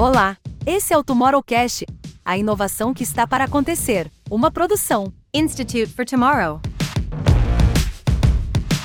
Olá, esse é o Tomorrowcast, a inovação que está para acontecer, uma produção Institute for Tomorrow.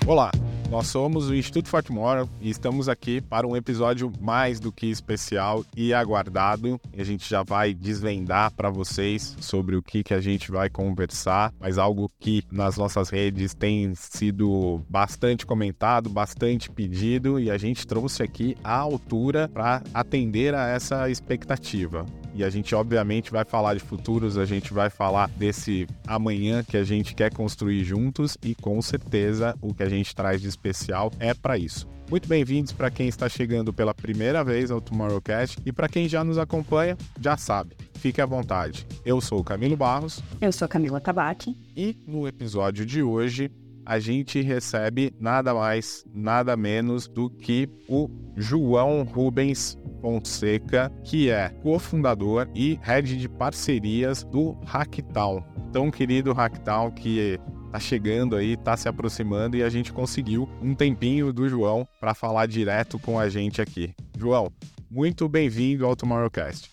Olá, nós somos o Instituto Tomorrow e estamos aqui para um episódio mais do que especial e aguardado. A gente já vai desvendar para vocês sobre o que, que a gente vai conversar, mas algo que nas nossas redes tem sido bastante comentado, bastante pedido e a gente trouxe aqui a altura para atender a essa expectativa. E a gente, obviamente, vai falar de futuros, a gente vai falar desse amanhã que a gente quer construir juntos e com certeza o que a gente traz de especial é para isso. Muito bem-vindos para quem está chegando pela primeira vez ao Tomorrowcast e para quem já nos acompanha, já sabe. Fique à vontade. Eu sou o Camilo Barros. Eu sou a Camila Tabaque. E no episódio de hoje a gente recebe nada mais, nada menos do que o João Rubens Fonseca, que é cofundador e head de parcerias do Hacktown. Tão querido Hacktown que tá chegando aí, tá se aproximando e a gente conseguiu um tempinho do João para falar direto com a gente aqui. João, muito bem-vindo ao Tomorrowcast.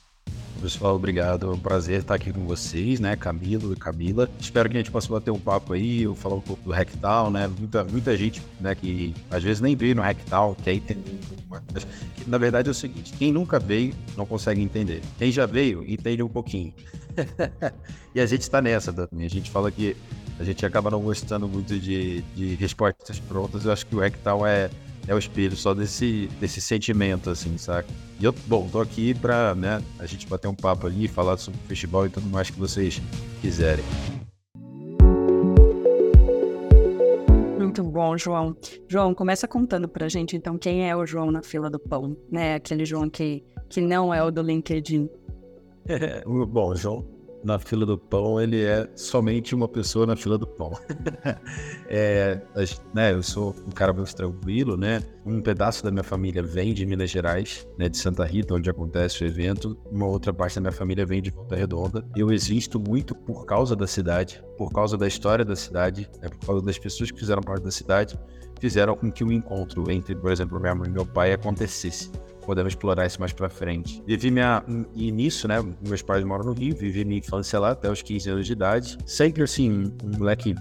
Pessoal, obrigado. É um prazer estar aqui com vocês, né? Camilo e Camila. Espero que a gente possa bater um papo aí, eu falar um pouco do Hacktown, né? Muita, muita gente, né, que às vezes nem veio no entender um pouco mais. Na verdade é o seguinte, quem nunca veio não consegue entender. Quem já veio, entende um pouquinho. e a gente está nessa também. A gente fala que a gente acaba não gostando muito de, de respostas prontas. Eu acho que o Hacktown é é o espelho só desse, desse sentimento, assim, saca? E eu, bom, tô aqui pra, né, a gente bater um papo ali, falar sobre o festival e tudo mais que vocês quiserem. Muito bom, João. João, começa contando pra gente, então, quem é o João na fila do pão, né? Aquele João que, que não é o do LinkedIn. bom, João, na fila do pão, ele é somente uma pessoa na fila do pão. é, né, eu sou um cara muito tranquilo, né? Um pedaço da minha família vem de Minas Gerais, né, de Santa Rita, onde acontece o evento. Uma outra parte da minha família vem de Volta Redonda. Eu existo muito por causa da cidade, por causa da história da cidade, né, por causa das pessoas que fizeram parte da cidade, fizeram com que o encontro entre, por exemplo, minha mãe e meu pai acontecesse podemos explorar isso mais para frente. Vivi minha início, né? Meus pais moram no Rio, vivi minha infância lá até os 15 anos de idade. Sempre assim, um moleque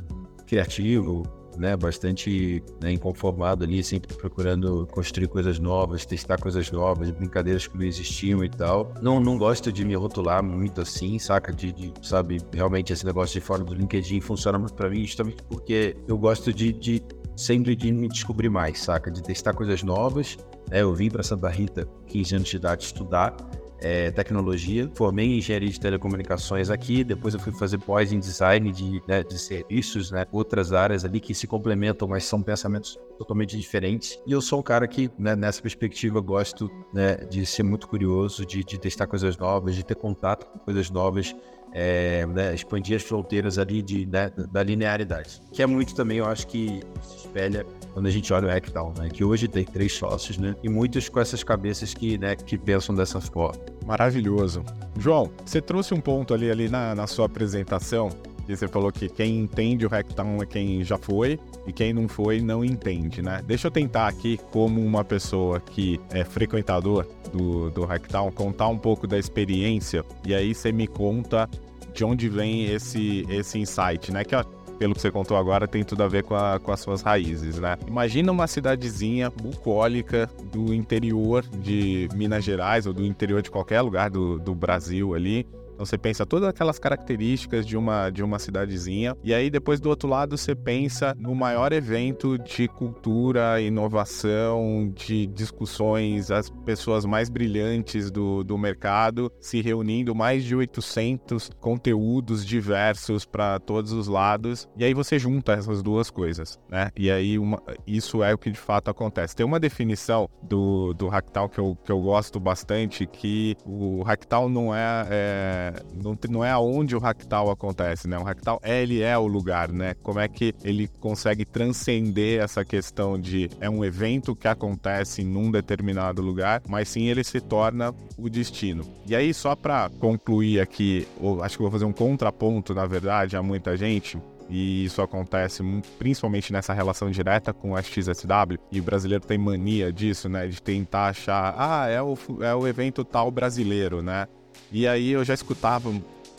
criativo, né, bastante né, inconformado ali, sempre procurando construir coisas novas, testar coisas novas, brincadeiras que não existiam e tal. Não, não gosto de me rotular muito assim, saca? De, de sabe, realmente esse negócio de fora do LinkedIn funciona muito para mim, justamente porque eu gosto de, de sempre de me descobrir mais, saca? De testar coisas novas. É, eu vim para Santa Rita, 15 anos de idade, estudar é, tecnologia. Formei em engenharia de telecomunicações aqui, depois eu fui fazer pós em design de, né, de serviços, né, outras áreas ali que se complementam, mas são pensamentos totalmente diferentes. E eu sou um cara que, né, nessa perspectiva, gosto né, de ser muito curioso, de, de testar coisas novas, de ter contato com coisas novas é, né, expandir as fronteiras ali de, né, da linearidade. Que é muito também, eu acho que se espelha quando a gente olha o Hacktown, né? Que hoje tem três sócios, né? E muitos com essas cabeças que, né, que pensam dessa forma. Maravilhoso. João, você trouxe um ponto ali, ali na, na sua apresentação e você falou que quem entende o Hacktown é quem já foi e quem não foi não entende, né? Deixa eu tentar aqui, como uma pessoa que é frequentador do, do contar um pouco da experiência e aí você me conta de onde vem esse, esse insight, né? Que pelo que você contou agora, tem tudo a ver com, a, com as suas raízes, né? Imagina uma cidadezinha bucólica do interior de Minas Gerais ou do interior de qualquer lugar do, do Brasil ali, então você pensa todas aquelas características de uma, de uma cidadezinha, e aí depois do outro lado você pensa no maior evento de cultura, inovação, de discussões, as pessoas mais brilhantes do, do mercado se reunindo, mais de 800 conteúdos diversos para todos os lados, e aí você junta essas duas coisas, né? E aí uma, isso é o que de fato acontece. Tem uma definição do, do Hacktal que eu, que eu gosto bastante, que o Hacktal não é, é não, não é aonde o Hacktal acontece, né? O Hacktal, ele é o lugar, né? Como é que ele consegue transcender essa questão de é um evento que acontece num determinado lugar, mas sim ele se torna o destino. E aí, só para concluir aqui, acho que vou fazer um contraponto, na verdade, a muita gente, e isso acontece principalmente nessa relação direta com a XSW, e o brasileiro tem mania disso, né, de tentar achar, ah, é o, é o evento tal brasileiro, né? E aí eu já escutava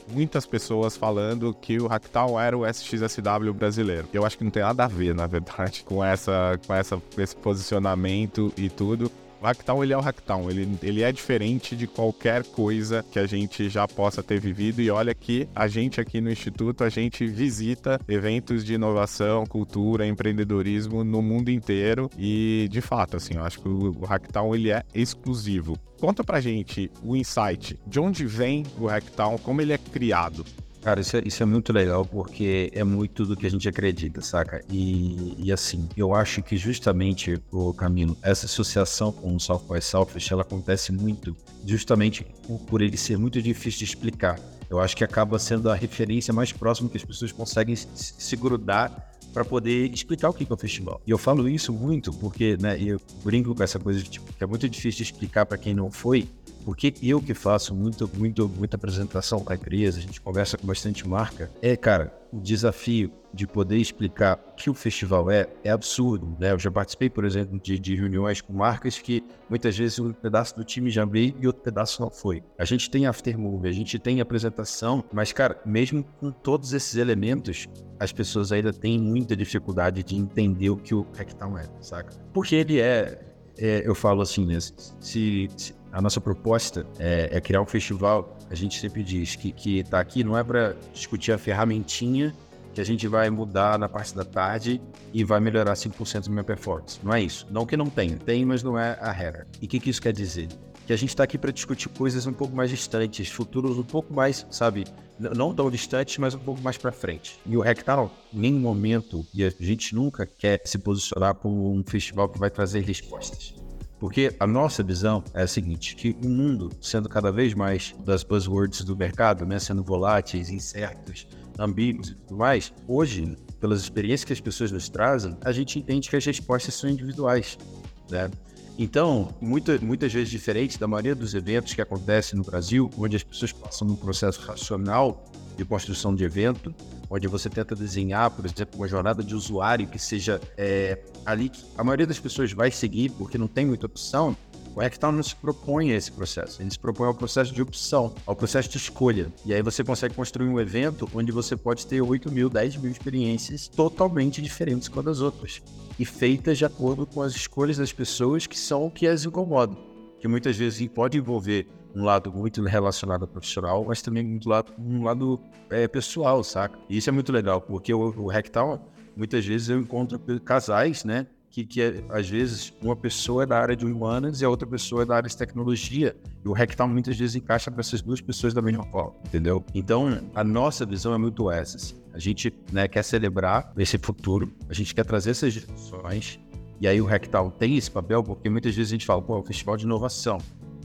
muitas pessoas falando que o Hacktown era o SXSW brasileiro. Eu acho que não tem nada a ver, na verdade, com essa com essa esse posicionamento e tudo. O Hacktown, ele é o Hacktown, ele, ele é diferente de qualquer coisa que a gente já possa ter vivido. E olha que a gente aqui no Instituto, a gente visita eventos de inovação, cultura, empreendedorismo no mundo inteiro. E, de fato, assim, eu acho que o, Hacktown, ele é exclusivo. Conta pra gente o insight, de onde vem o Hacktown, como ele é criado? Cara, isso é, isso é, muito legal porque é muito do que a gente acredita, saca? E, e assim, eu acho que justamente, o Camilo, essa associação com o South by Southwest, ela acontece muito justamente por ele ser muito difícil de explicar. Eu acho que acaba sendo a referência mais próxima que as pessoas conseguem se grudar para poder explicar o que é o festival. E eu falo isso muito porque, né, eu brinco com essa coisa de tipo, que é muito difícil de explicar para quem não foi, porque eu que faço muito, muito, muita apresentação para a empresa, a gente conversa com bastante marca, é, cara, o desafio de poder explicar o que o festival é, é absurdo, né? Eu já participei, por exemplo, de, de reuniões com marcas que muitas vezes um pedaço do time já veio e outro pedaço não foi. A gente tem aftermovie, a gente tem apresentação, mas, cara, mesmo com todos esses elementos, as pessoas ainda têm muita dificuldade de entender o que o Hacktown é, saca? Porque ele é, é eu falo assim, né? Se, se a nossa proposta é, é, criar um festival. A gente sempre diz que, que tá aqui não é para discutir a ferramentinha que a gente vai mudar na parte da tarde e vai melhorar 5% da minha performance. Não é isso. Não que não tenha, tem, mas não é a regra. E o que, que isso quer dizer? Que a gente está aqui para discutir coisas um pouco mais distantes, futuros um pouco mais, sabe, não tão distantes, mas um pouco mais para frente. E o Hacktown, em nenhum momento, e a gente nunca quer se posicionar como um festival que vai trazer respostas. Porque a nossa visão é a seguinte, que o mundo, sendo cada vez mais das buzzwords do mercado, né, sendo voláteis, incertos, ambíguos e tudo mais, hoje, pelas experiências que as pessoas nos trazem, a gente entende que as respostas são individuais, né? Então, muita, muitas vezes diferente da maioria dos eventos que acontecem no Brasil, onde as pessoas passam num processo racional de construção de evento, onde você tenta desenhar, por exemplo, uma jornada de usuário que seja é, ali que a maioria das pessoas vai seguir porque não tem muita opção, o Hacktown não se propõe a esse processo, ele se propõe ao processo de opção, ao processo de escolha. E aí você consegue construir um evento onde você pode ter 8 mil, 10 mil experiências totalmente diferentes uma das outras e feitas de acordo com as escolhas das pessoas que são o que as incomodam. Que muitas vezes pode envolver um lado muito relacionado ao profissional, mas também muito lado, um lado é, pessoal, saca? E isso é muito legal, porque o, o muitas vezes eu encontro casais, né? Que, que é, às vezes uma pessoa é da área de humanas e a outra pessoa é da área de tecnologia. E o Hacktown muitas vezes encaixa para essas duas pessoas da mesma forma, entendeu? Então, a nossa visão é muito essa. Assim. A gente né, quer celebrar esse futuro, a gente quer trazer essas discussões. E aí o Hacktown tem esse papel, porque muitas vezes a gente fala, pô, é um festival de inovação.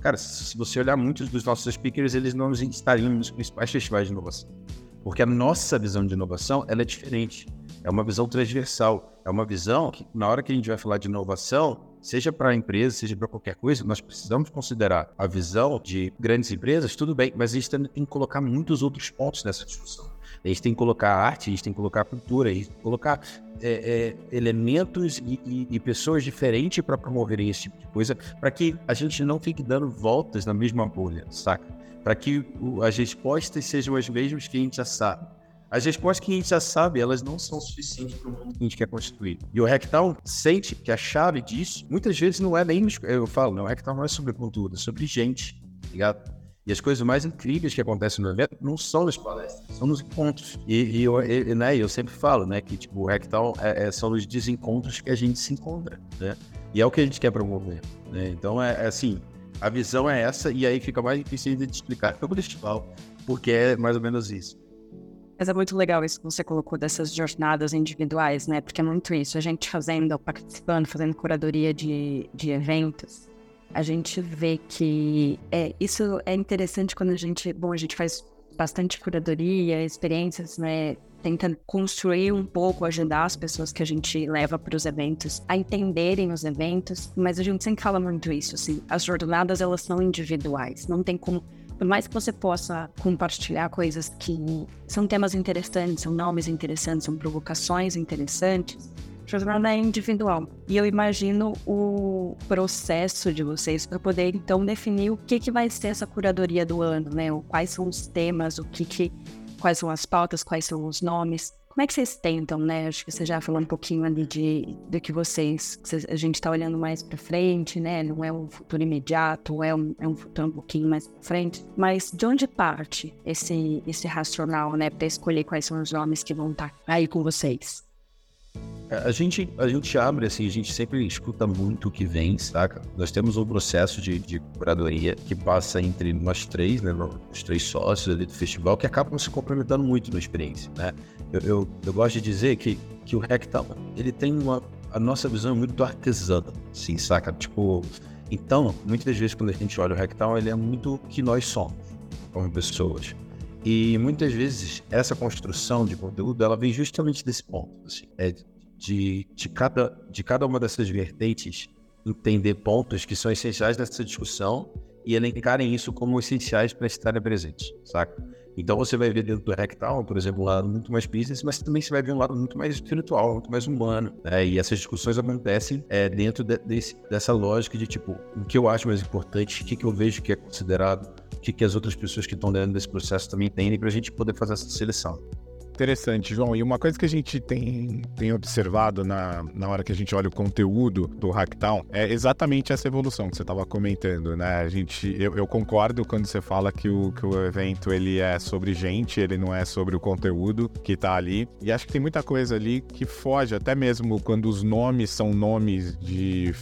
Cara, se você olhar muitos dos nossos speakers, eles não estariam nos principais festivais de inovação. Porque a nossa visão de inovação, ela é diferente. É uma visão transversal. É uma visão que, na hora que a gente vai falar de inovação, seja para a empresa, seja para qualquer coisa, nós precisamos considerar a visão de grandes empresas, tudo bem, mas a gente tem que colocar muitos outros pontos nessa discussão. A gente tem que colocar arte, a gente tem que colocar cultura, a gente tem que colocar é, é, elementos e, e, e, pessoas diferentes para promoverem esse tipo de coisa, para que a gente não fique dando voltas na mesma bolha, saca? Para que o, as respostas sejam as mesmas que a gente já sabe. As respostas que a gente já sabe, elas não são suficientes para o mundo que a gente quer construir. E o Hacktown sente que a chave disso, muitas vezes não é nem, eu falo, não, o Hacktown não é sobre cultura, é sobre gente, tá ligado? E as coisas mais incríveis que acontecem no evento não são nas palestras, são nos encontros. E, e eu, e, né, eu sempre falo, né, que tipo, o Hacktown é, é, são os desencontros que a gente se encontra, né? E é o que a gente quer promover, né? Então, é, é assim, a visão é essa e aí fica mais difícil de explicar o festival, porque é mais ou menos isso. Mas é muito legal isso que você colocou dessas jornadas individuais, né? Porque é muito isso, a gente fazendo, participando, fazendo curadoria de, de eventos, a gente vê que é, isso é interessante quando a gente, bom, a gente faz bastante curadoria, experiências, né, tentando construir um pouco, ajudar as pessoas que a gente leva para os eventos a entenderem os eventos, mas a gente sempre fala muito isso, assim, as jornadas elas são individuais, não tem como por mais que você possa compartilhar coisas que são temas interessantes, são nomes interessantes, são provocações interessantes, jornada é individual. E eu imagino o processo de vocês para poder então definir o que, que vai ser essa curadoria do ano, né? Quais são os temas, o que, que quais são as pautas, quais são os nomes. Como é que vocês tentam, né? Acho que você já falou um pouquinho ali de, de que vocês, a gente está olhando mais para frente, né? Não é um futuro imediato, é um, é um futuro um pouquinho mais para frente. Mas de onde parte esse, esse racional, né? Para escolher quais são os nomes que vão estar tá aí com vocês? É, a gente, a gente abre, assim, a gente sempre escuta muito o que vem, saca? Nós temos um processo de, de curadoria que passa entre nós três, né? Os três sócios ali do festival, que acabam se complementando muito na experiência, né? Eu, eu, eu gosto de dizer que, que o Rectal, ele tem uma... A nossa visão é muito artesana, assim, saca? Tipo... Então, muitas vezes quando a gente olha o Rectal, ele é muito o que nós somos como pessoas. E muitas vezes essa construção de conteúdo ela vem justamente desse ponto, assim, é de, de, cada, de cada uma dessas vertentes entender pontos que são essenciais nessa discussão e elencarem isso como essenciais para estarem presentes, saca? Então você vai ver dentro do Rectal, por exemplo, um lado muito mais business, mas também você vai ver um lado muito mais espiritual, muito mais humano. Né? E essas discussões acontecem é, dentro de, desse, dessa lógica de tipo, o que eu acho mais importante, o que, que eu vejo que é considerado que, que as outras pessoas que estão dentro desse processo também entendem para a gente poder fazer essa seleção. Interessante, João. E uma coisa que a gente tem, tem observado na, na hora que a gente olha o conteúdo do Hacktown é exatamente essa evolução que você estava comentando, né? A gente, eu, eu, concordo quando você fala que o, que o evento ele é sobre gente, ele não é sobre o conteúdo que está ali. E acho que tem muita coisa ali que foge, até mesmo quando os nomes são nomes de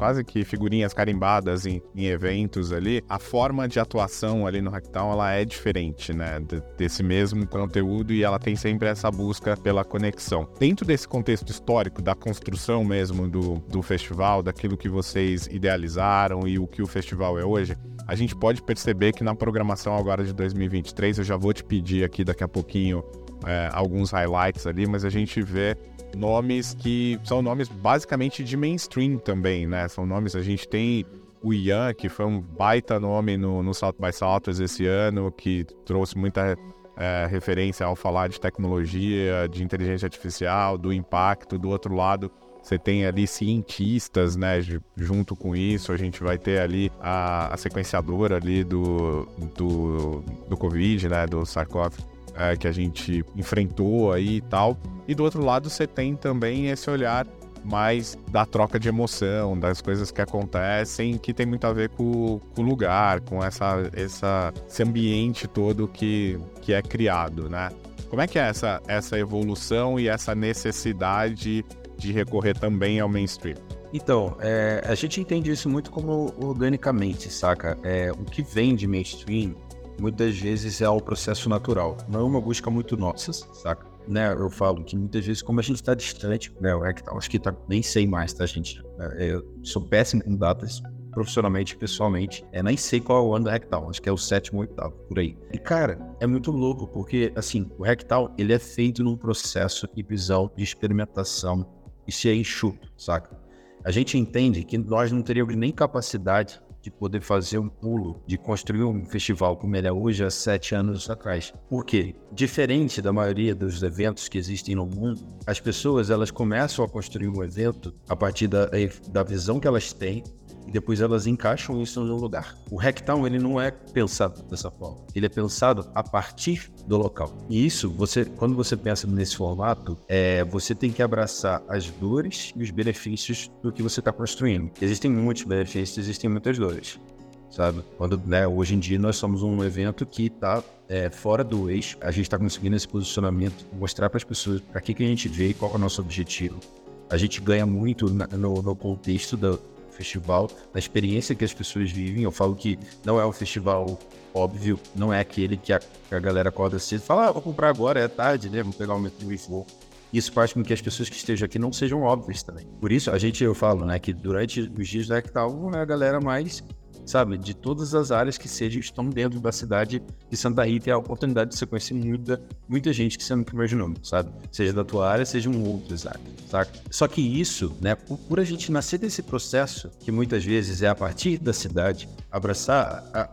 quase que figurinhas carimbadas em, em, eventos ali, a forma de atuação ali no Hacktown ela é diferente, né? De, desse mesmo conteúdo e ela tem sempre essa busca pela conexão. Dentro desse contexto histórico da construção mesmo do, do festival, daquilo que vocês idealizaram e o que o festival é hoje, a gente pode perceber que na programação agora de 2023, eu já vou te pedir aqui daqui a pouquinho é, alguns highlights ali, mas a gente vê nomes que são nomes basicamente de mainstream também, né? São nomes, a gente tem o Ian, que foi um baita nome no, no South by Southwest esse ano, que trouxe muita é, referência ao falar de tecnologia, de inteligência artificial, do impacto. Do outro lado, você tem ali cientistas, né, junto com isso. A gente vai ter ali a, a sequenciadora ali do, do, do Covid, né, do SARS-CoV é, que a gente enfrentou aí e tal. E do outro lado você tem também esse olhar mais da troca de emoção, das coisas que acontecem, que tem muito a ver com, o lugar, com essa, essa, esse ambiente todo que, que é criado, né? Como é que é essa, essa evolução e essa necessidade de recorrer também ao mainstream? Então, é, a gente entende isso muito como organicamente, saca? É, o que vem de mainstream muitas vezes é o processo natural. Não é uma busca muito nossa, saca? Né, eu falo que muitas vezes, como a gente está distante, né, Rectal, acho que tá, nem sei mais, tá, gente? É, eu sou péssimo com datas, profissionalmente, pessoalmente, é, nem sei qual é o ano do Rectal, acho que é o sétimo oitavo, por aí. E, cara, é muito louco, porque, assim, o Rectal, ele é feito num processo e visão de experimentação e se é enxuto, saca? A gente entende que nós não teríamos nem capacidade de poder fazer um pulo, de construir um festival como ele é hoje há sete anos atrás. Por quê? Diferente da maioria dos eventos que existem no mundo, as pessoas elas começam a construir um evento a partir da, da visão que elas têm e depois elas encaixam isso no lugar. O Hacktown ele não é pensado dessa forma. Ele é pensado a partir do local. E isso, você, quando você pensa nesse formato, é, você tem que abraçar as dores e os benefícios do que você está construindo. Existem muitos benefícios, existem muitas dores sabe? Quando, né, hoje em dia nós somos um evento que está é, fora do eixo, a gente está conseguindo esse posicionamento, mostrar para as pessoas para que, que a gente veio, qual é o nosso objetivo. A gente ganha muito na, no, no, contexto do, festival, na experiência que as pessoas vivem. Eu falo que não é um festival óbvio, não é aquele que a, a galera acorda cedo e fala, ah, vou comprar agora, é tarde, né? Vou pegar o metrô e vou. Isso faz com que as pessoas que estejam aqui não sejam óbvias também. Por isso, a gente, eu falo, né, que durante os dias do Hectal, é a galera mais sabe? De todas as áreas que sejam, estão dentro da cidade de Santa Rita e a oportunidade de você conhecer muita, muita gente que você nunca imaginou, sabe? Seja da tua área, seja um áreas, saca? Só que isso, né, por, a gente nascer desse processo, que muitas vezes é a partir da cidade, abraçar a,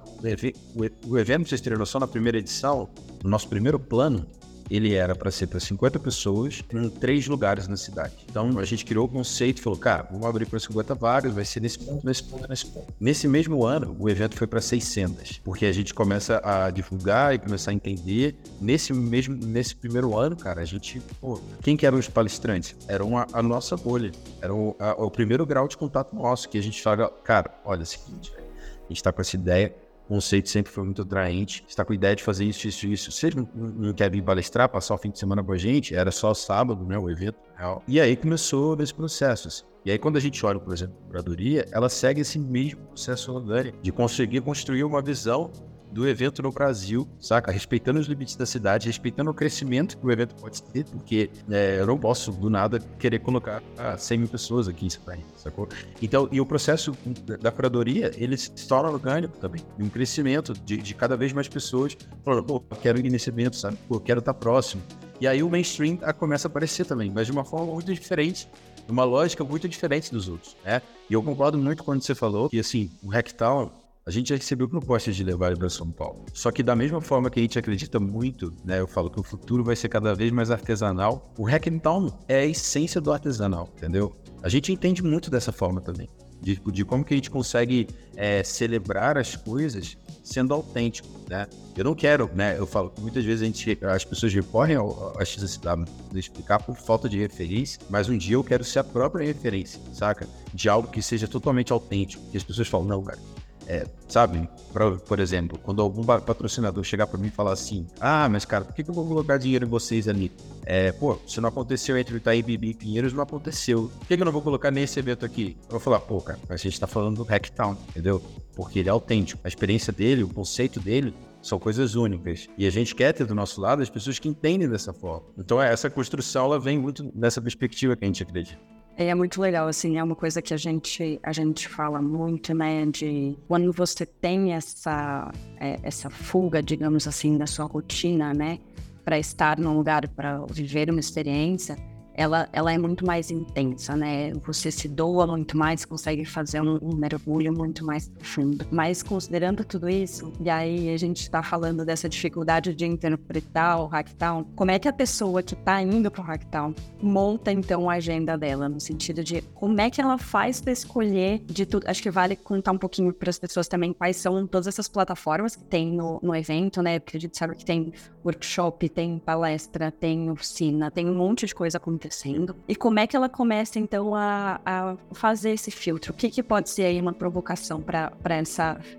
o, o, evento, vocês terem noção, na primeira edição, no nosso primeiro plano, ele era para ser para 50 pessoas em três lugares na cidade. Então a gente criou o conceito e falou, cara, vamos abrir para 50 vagas, vai ser nesse ponto, nesse ponto, nesse ponto. Nesse mesmo ano, o evento foi para 600, porque a gente começa a divulgar e começar a entender. Nesse mesmo nesse primeiro ano, cara, a gente, pô, quem que eram os palestrantes? Eram a, a nossa bolha, era o, a, o primeiro grau de contato nosso que a gente fala, cara, olha, é o seguinte, a gente está com essa ideia conceito sempre foi muito atraente. Está com a ideia de fazer isso, isso, isso. Você não, quer vir palestrar, passar o fim de semana com a gente? Era só sábado, né? O evento real. E aí começou esse processo. Assim. E aí, quando a gente olha, por exemplo, a curadoria, ela segue esse mesmo processo de conseguir construir uma visão do evento no Brasil, saca? Respeitando os limites da cidade, respeitando o crescimento que o evento pode ter, porque é, eu não posso do nada querer colocar ah, 100 mil pessoas aqui em Santa sacou? Então, e o processo da curadoria, ele se torna orgânico também, um crescimento de, de cada vez mais pessoas falando, pô, quero ir nesse evento, sabe? Pô, quero estar próximo. E aí o mainstream começa a aparecer também, mas de uma forma muito diferente, uma lógica muito diferente dos outros, né? E eu concordo muito quando você falou que, assim, o Hacktown a gente já recebeu propostas de levar ele para São Paulo. Só que da mesma forma que a gente acredita muito, né? Eu falo que o futuro vai ser cada vez mais artesanal. O Hackathon é a essência do artesanal, entendeu? A gente entende muito dessa forma também. De, de como que a gente consegue é, celebrar as coisas sendo autêntico, né? Eu não quero, né? Eu falo que muitas vezes a gente, as pessoas recorrem ao, ao XSW explicar por falta de referência, mas um dia eu quero ser a própria referência, saca? De algo que seja totalmente autêntico. Que as pessoas falam, não, cara, é, sabe, pra, por exemplo, quando algum patrocinador chegar para mim e falar assim: Ah, mas cara, por que, que eu vou colocar dinheiro em vocês ali? É, pô, se não aconteceu entre Itaí, Bibi e Pinheiros, não aconteceu. Por que, que eu não vou colocar nesse evento aqui? Eu vou falar: Pô, cara, a gente tá falando do Hacktown, entendeu? Porque ele é autêntico. A experiência dele, o conceito dele são coisas únicas. E a gente quer ter do nosso lado as pessoas que entendem dessa forma. Então, essa construção ela vem muito dessa perspectiva que a gente acredita. É muito legal, assim, é uma coisa que a gente, a gente fala muito, né, de quando você tem essa, é, essa fuga, digamos assim, da sua rotina, né, para estar num lugar, para viver uma experiência, ela, ela é muito mais intensa, né? Você se doa muito mais, consegue fazer um, um mergulho muito mais profundo. Mas considerando tudo isso, e aí a gente está falando dessa dificuldade de interpretar o Hacktown, como é que a pessoa que está indo para o Hacktown monta então a agenda dela, no sentido de como é que ela faz para escolher de tudo? Acho que vale contar um pouquinho para as pessoas também quais são todas essas plataformas que tem no, no evento, né? Porque a gente sabe que tem workshop, tem palestra, tem oficina, tem um monte de coisa acontecendo acontecendo e como é que ela começa então a, a fazer esse filtro? O que, que pode ser aí uma provocação para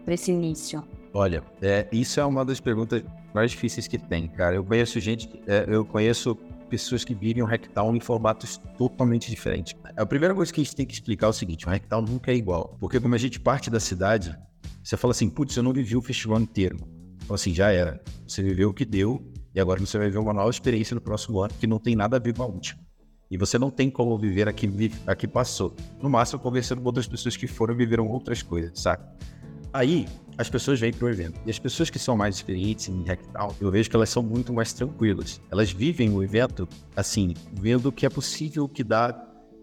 esse início? Olha, é, isso é uma das perguntas mais difíceis que tem, cara. Eu conheço gente, é, eu conheço pessoas que vivem o Hacktown em formatos totalmente diferentes. A primeira coisa que a gente tem que explicar é o seguinte: o Hacktown nunca é igual. Porque como a gente parte da cidade, você fala assim, putz, eu não vivi o festival inteiro. Então, assim, já era. Você viveu o que deu, e agora você vai ver uma nova experiência no próximo ano que não tem nada a ver com a última. E você não tem como viver aqui, aqui passou. No máximo, conversando com outras pessoas que foram e viveram outras coisas, saca? Aí, as pessoas vêm pro evento. E as pessoas que são mais experientes em Hackdown, eu vejo que elas são muito mais tranquilas. Elas vivem o evento, assim, vendo que é possível que dá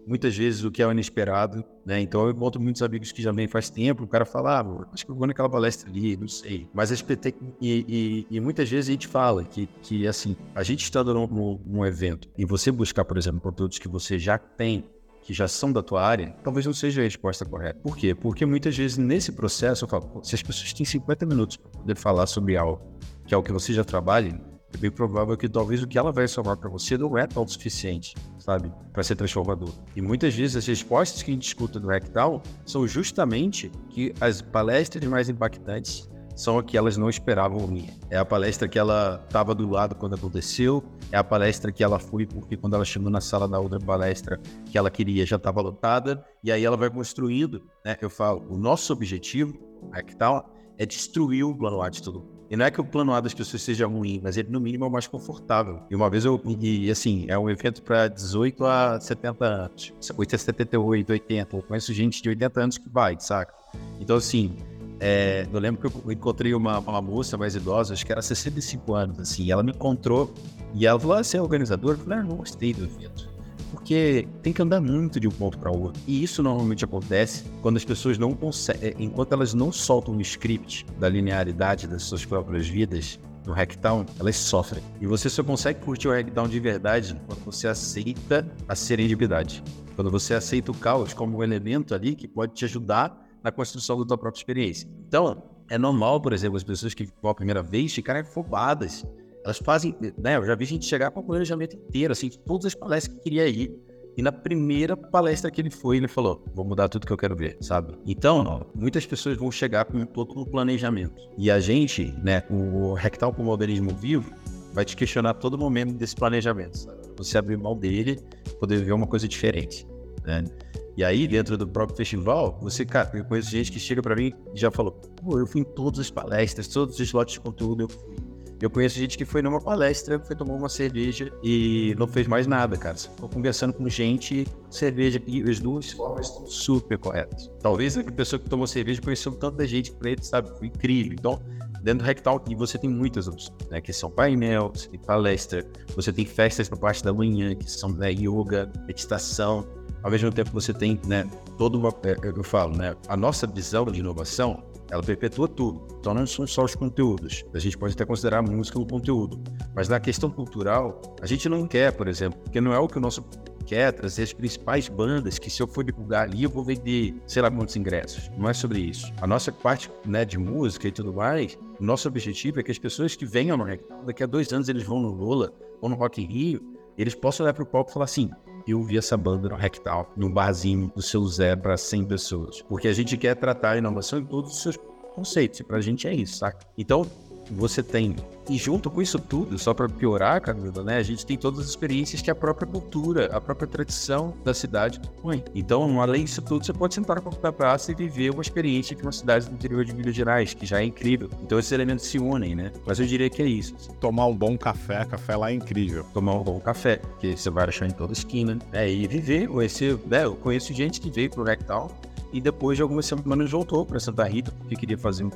muitas vezes o que é o inesperado, né? Então eu encontro muitos amigos que já vêm faz tempo, o cara fala, ah, acho que eu vou naquela palestra ali, não sei. Mas as PT... e, e, e, muitas vezes a gente fala que, que assim, a gente estando num, num evento e você buscar, por exemplo, produtos que você já tem que já são da tua área, talvez não seja a resposta correta. Por quê? Porque muitas vezes nesse processo eu falo, se as pessoas têm 50 minutos para poder falar sobre algo que é o que você já trabalha, é bem provável que talvez o que ela vai somar para você não é tão suficiente, sabe, para ser transformador. E muitas vezes as respostas que a gente escuta no Hackdown são justamente que as palestras mais impactantes são as que não esperavam ouvir. É a palestra que ela estava do lado quando aconteceu, é a palestra que ela foi porque quando ela chegou na sala da outra palestra que ela queria já estava lotada, e aí ela vai construindo, né? Eu falo, o nosso objetivo, Hackdown, é destruir o plano de todo mundo. E não é que o plano A das pessoas seja ruim, mas ele no mínimo é o mais confortável. E uma vez eu. E assim, é um evento para 18 a 70 anos. 8 a 78, 80. Eu conheço gente de 80 anos que vai, saca? Então, assim, É, eu lembro que eu encontrei uma, uma moça mais idosa, acho que era 65 anos, assim, e ela me encontrou e ela falou: ah, você é organizador? Eu falei: ah, não gostei do evento. Porque tem que andar muito de um ponto para outro. E isso normalmente acontece quando as pessoas não conseguem, é, enquanto elas não soltam o script da linearidade das suas próprias vidas, no Hacktown, elas sofrem. E você só consegue curtir o Hacktown de verdade quando você aceita a serendipidade. Quando você aceita o caos como um elemento ali que pode te ajudar na construção da tua própria experiência. Então, é normal, por exemplo, as pessoas que vão a primeira vez ficarem afobadas. Elas fazem, né? Eu já vi gente chegar com o planejamento inteiro, assim, de todas as palestras que queria ir. E na primeira palestra que ele foi, ele falou: Vou mudar tudo que eu quero ver, sabe? Então, muitas pessoas vão chegar com todo um planejamento. E a gente, né, o Rectal como organismo vivo, vai te questionar todo momento desse planejamento. Sabe? Você abrir mão dele, poder ver uma coisa diferente. Né? E aí, dentro do próprio festival, você, cara, eu conheço gente que chega para mim e já falou: Pô, eu fui em todas as palestras, todos os slots de conteúdo eu fui. Eu conheço gente que foi numa palestra, foi tomar uma cerveja e não fez mais nada, cara. Você ficou conversando com gente, cerveja, e as duas formas estão super corretas. Talvez a pessoa que tomou cerveja conheceu tanta gente ele, sabe, foi incrível. Então, dentro do Rectal, e você tem muitas opções, né? Que são painel, você tem palestra, você tem festas na parte da manhã, que são né, yoga, meditação, ao mesmo tempo você tem, né, toda uma, é, eu falo, né, a nossa visão de inovação, ela perpetua tudo. Então não são só os conteúdos. A gente pode até considerar a música um conteúdo, mas na questão cultural, a gente não quer, por exemplo, porque não é o que o nosso quer trazer as principais bandas que se eu for divulgar ali eu vou vender sei lá quantos ingressos. Não é sobre isso. A nossa parte né, de música e tudo mais, o nosso objetivo é que as pessoas que venham no Rectal, daqui a dois anos eles vão no Lola ou no Rock in Rio, eles possam olhar para o palco e falar assim, eu vi essa banda no Rectal, num barzinho do seu Zé para 100 pessoas. Porque a gente quer tratar a inovação em todos os seus conceitos. E pra gente é isso, saca? Então, você tem. E junto com isso tudo, só para piorar, Camila, né? A gente tem todas as experiências que a própria cultura, a própria tradição da cidade põe. Então, além disso tudo, você pode sentar na praça e viver uma experiência de uma cidade do interior de Minas Gerais, que já é incrível. Então, esses elementos se unem, né? Mas eu diria que é isso. Tomar um bom café, café lá é incrível. Tomar um bom café, que você vai achar em toda esquina. É, e viver, conhecer. Né? Eu conheço gente que veio pro Rectal e depois de algumas semanas voltou para Santa Rita, porque queria fazer uma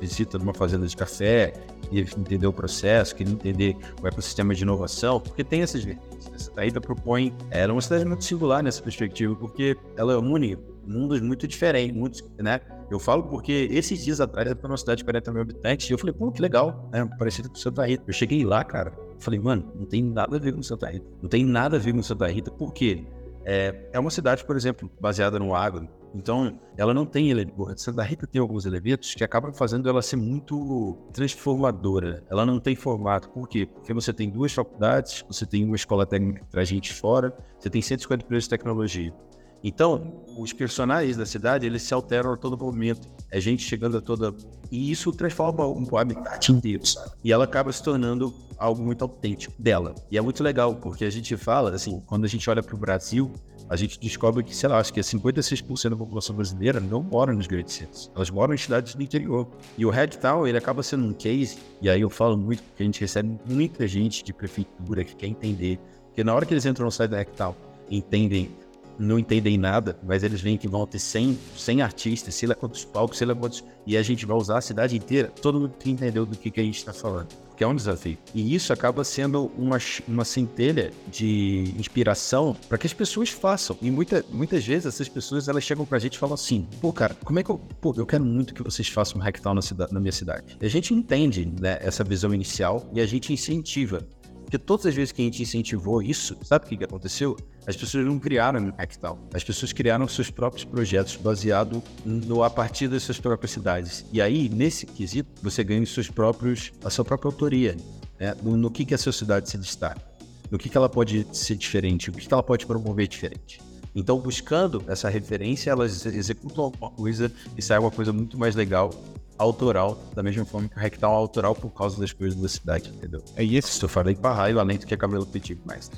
visita numa fazenda de café, queria entender o processo, queria entender o ecossistema de inovação, porque tem essas vertentes. Né? Santa Rita propõe, ela é uma cidade muito singular nessa perspectiva, porque ela une mundos muito diferentes, muitos, né? Eu falo porque esses dias atrás eu fui numa cidade de 40 mil habitantes e eu falei, pô, que legal, né? Parecido com Santa Rita. Eu cheguei lá, cara, falei, mano, não tem nada a ver com Santa Rita. Não tem nada a ver com Santa Rita, por quê? É, é uma cidade, por exemplo, baseada no agro, então, ela não tem elementos. Santa Rita tem alguns elementos que acabam fazendo ela ser muito transformadora. Ela não tem formato. Por quê? Porque você tem duas faculdades, você tem uma escola técnica que traz gente fora, você tem 150 empresas de tecnologia. Então, os personagens da cidade, eles se alteram a todo momento. É gente chegando a toda... E isso transforma o habitat inteiro, sabe? E ela acaba se tornando algo muito autêntico dela. E é muito legal, porque a gente fala, assim, quando a gente olha para o Brasil, a gente descobre que, sei lá, acho que 56% é da população brasileira não mora nos grandes centros. Elas moram em cidades do interior. E o Red Town, ele acaba sendo um case, e aí eu falo muito porque a gente recebe muita gente de prefeitura que quer entender. Porque na hora que eles entram no site da Red Town, entendem não entendem nada, mas eles veem que vão ter 100, 100 artistas, sei lá quantos palcos, sei lá quantos. E a gente vai usar a cidade inteira. Todo mundo que entendeu do que, que a gente está falando. Que é um desafio. E isso acaba sendo uma, uma centelha de inspiração para que as pessoas façam. E muita, muitas vezes essas pessoas elas chegam para a gente e falam assim: pô, cara, como é que eu. Pô, eu quero muito que vocês façam um hacktown na, cidade, na minha cidade. E a gente entende né, essa visão inicial e a gente incentiva. Porque todas as vezes que a gente incentivou isso, sabe o que, que aconteceu? As pessoas não criaram um Hacktown. As pessoas criaram seus próprios projetos baseado no a partir das suas próprias cidades. E aí, nesse quesito, você ganha os seus próprios, a sua própria autoria, né? no, no que, que a sua cidade se destaca, no que, que ela pode ser diferente, o que, que ela pode promover diferente. Então, buscando essa referência, elas executam alguma coisa e sai uma coisa muito mais legal autoral, da mesma forma que o Rectal é autoral por causa das coisas da cidade, entendeu? É isso. Eu falei para raio, além do que a Camila pediu mais.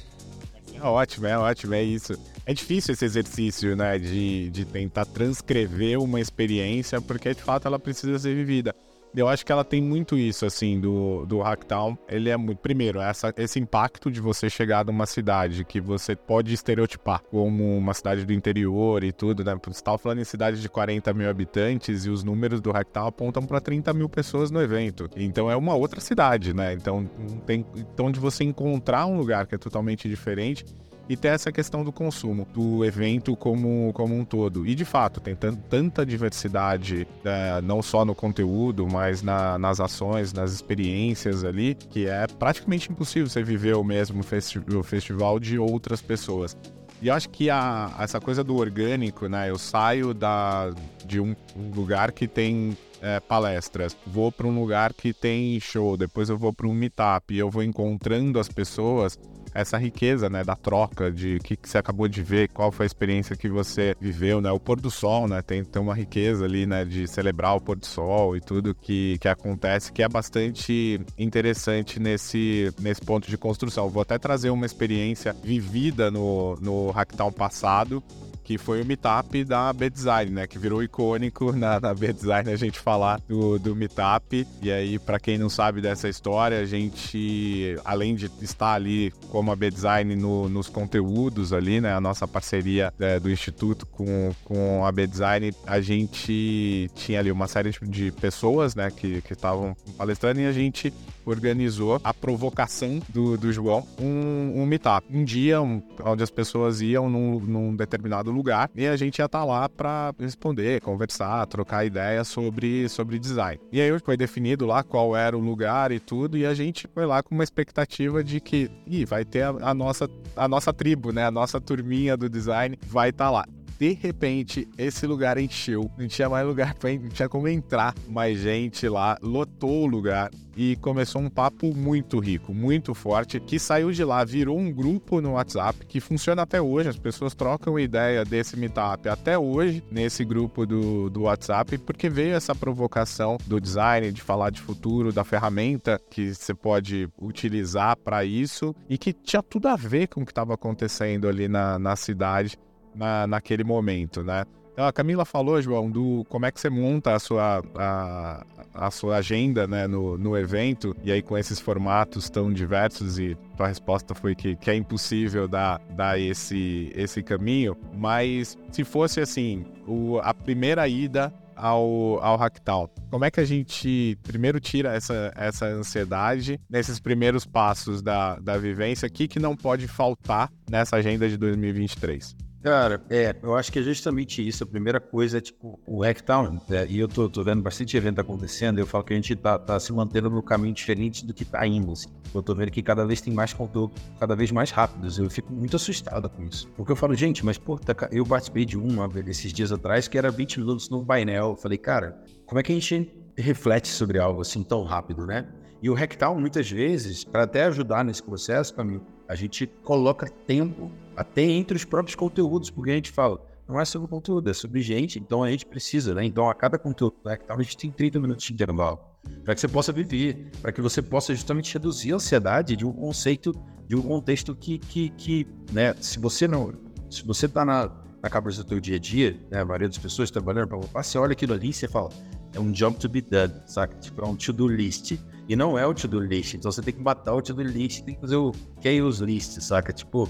É ótimo, é ótimo, é isso. É difícil esse exercício, né, de, de tentar transcrever uma experiência, porque de fato ela precisa ser vivida. Eu acho que ela tem muito isso, assim, do, do Hacktown. Ele é muito. Primeiro, essa, esse impacto de você chegar numa cidade que você pode estereotipar como uma cidade do interior e tudo, né? Você estava falando em cidade de 40 mil habitantes e os números do Hacktown apontam para 30 mil pessoas no evento. Então é uma outra cidade, né? Então, tem, então de você encontrar um lugar que é totalmente diferente e ter essa questão do consumo, do evento como, como um todo. E de fato, tem tanta diversidade, é, não só no conteúdo, mas na, nas ações, nas experiências ali, que é praticamente impossível você viver o mesmo festi o festival de outras pessoas. E eu acho que a, essa coisa do orgânico, né? Eu saio da, de um, um lugar que tem é, palestras, vou para um lugar que tem show, depois eu vou para um meetup e eu vou encontrando as pessoas essa riqueza, né, da troca de o que, que, você acabou de ver, qual foi a experiência que você viveu, né, o pôr do sol, né, tem, tem uma riqueza ali, né, de celebrar o pôr do sol e tudo que, que acontece, que é bastante interessante nesse, nesse ponto de construção. Vou até trazer uma experiência vivida no, no Hacktown passado, que foi o meetup da B-Design, né? Que virou icônico na, na B-Design a gente falar do, do meetup. E aí, para quem não sabe dessa história, a gente, além de estar ali como a B-Design no, nos conteúdos ali, né? A nossa parceria é, do Instituto com, com a B-Design, a gente tinha ali uma série de pessoas, né? Que estavam palestrando e a gente organizou a provocação do, do João um, um meetup. Um dia um, onde as pessoas iam num, num, determinado lugar e a gente ia estar tá lá para responder, conversar, trocar ideias sobre, sobre design. E aí foi definido lá qual era o lugar e tudo, e a gente foi lá com uma expectativa de que Ih, vai ter a, a nossa, a nossa tribo, né? A nossa turminha do design vai estar tá lá de repente, esse lugar encheu. Não tinha mais lugar para não tinha como entrar mais gente lá, lotou o lugar e começou um papo muito rico, muito forte, que saiu de lá, virou um grupo no WhatsApp que funciona até hoje. As pessoas trocam ideia desse meetup até hoje nesse grupo do, do WhatsApp, porque veio essa provocação do design, de falar de futuro, da ferramenta que você pode utilizar para isso e que tinha tudo a ver com o que estava acontecendo ali na, na cidade na, naquele momento, né? Então, a Camila falou, João, do como é que você monta a sua, a, a sua agenda né, no, no evento, e aí com esses formatos tão diversos, e tua resposta foi que, que é impossível dar, dar esse, esse caminho, mas se fosse assim, o, a primeira ida ao, ao Hacktown. Como é que a gente primeiro tira essa, essa ansiedade nesses primeiros passos da, da vivência? O que, que não pode faltar nessa agenda de 2023? Cara, é, eu acho que é justamente isso. A primeira coisa é, tipo, o Hacktown, é, e eu tô, tô, vendo bastante evento acontecendo, eu falo que a gente tá, tá se mantendo no caminho diferente do que tá indo, assim. Eu tô vendo que cada vez tem mais conteúdo, cada vez mais rápidos. Eu fico muito assustado com isso. Porque eu falo, gente, mas, pô, tá, eu participei de uma esses dias atrás que era 20 minutos no painel. Eu falei, cara, como é que a gente reflete sobre algo assim tão rápido, né? E o Hacktown, muitas vezes, para até ajudar nesse processo, para mim, a gente coloca tempo até entre os próprios conteúdos, porque a gente fala, não é sobre conteúdo, é sobre gente, então a gente precisa, né? Então a cada conteúdo né, a gente tem 30 minutos de intervalo, para que você possa viver, para que você possa justamente reduzir a ansiedade de um conceito, de um contexto que, que, que né, se você não, se você tá na, na cabeça do teu dia a dia, né, a maioria das pessoas trabalhando para você olha aquilo ali e você fala, é um job to be done, saca? Tipo, é um to-do list, e não é o to-do list, então você tem que matar o to-do list, tem que fazer o chaos list, saca? Tipo,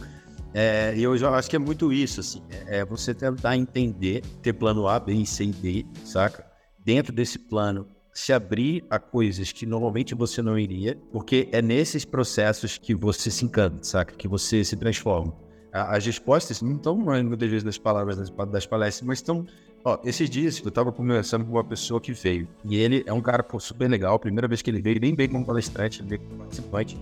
é, eu já acho que é muito isso, assim. É, é você tentar entender, ter plano A, B, C e D, saca? Dentro desse plano, se abrir a coisas que normalmente você não iria, porque é nesses processos que você se encanta, saca? Que você se transforma. As respostas não estão muitas vezes nas palavras das palestras, mas estão. Ó, esses dias eu estava conversando com uma pessoa que veio, e ele é um cara pô, super legal. Primeira vez que ele veio, nem veio como palestrante, ele veio como participante.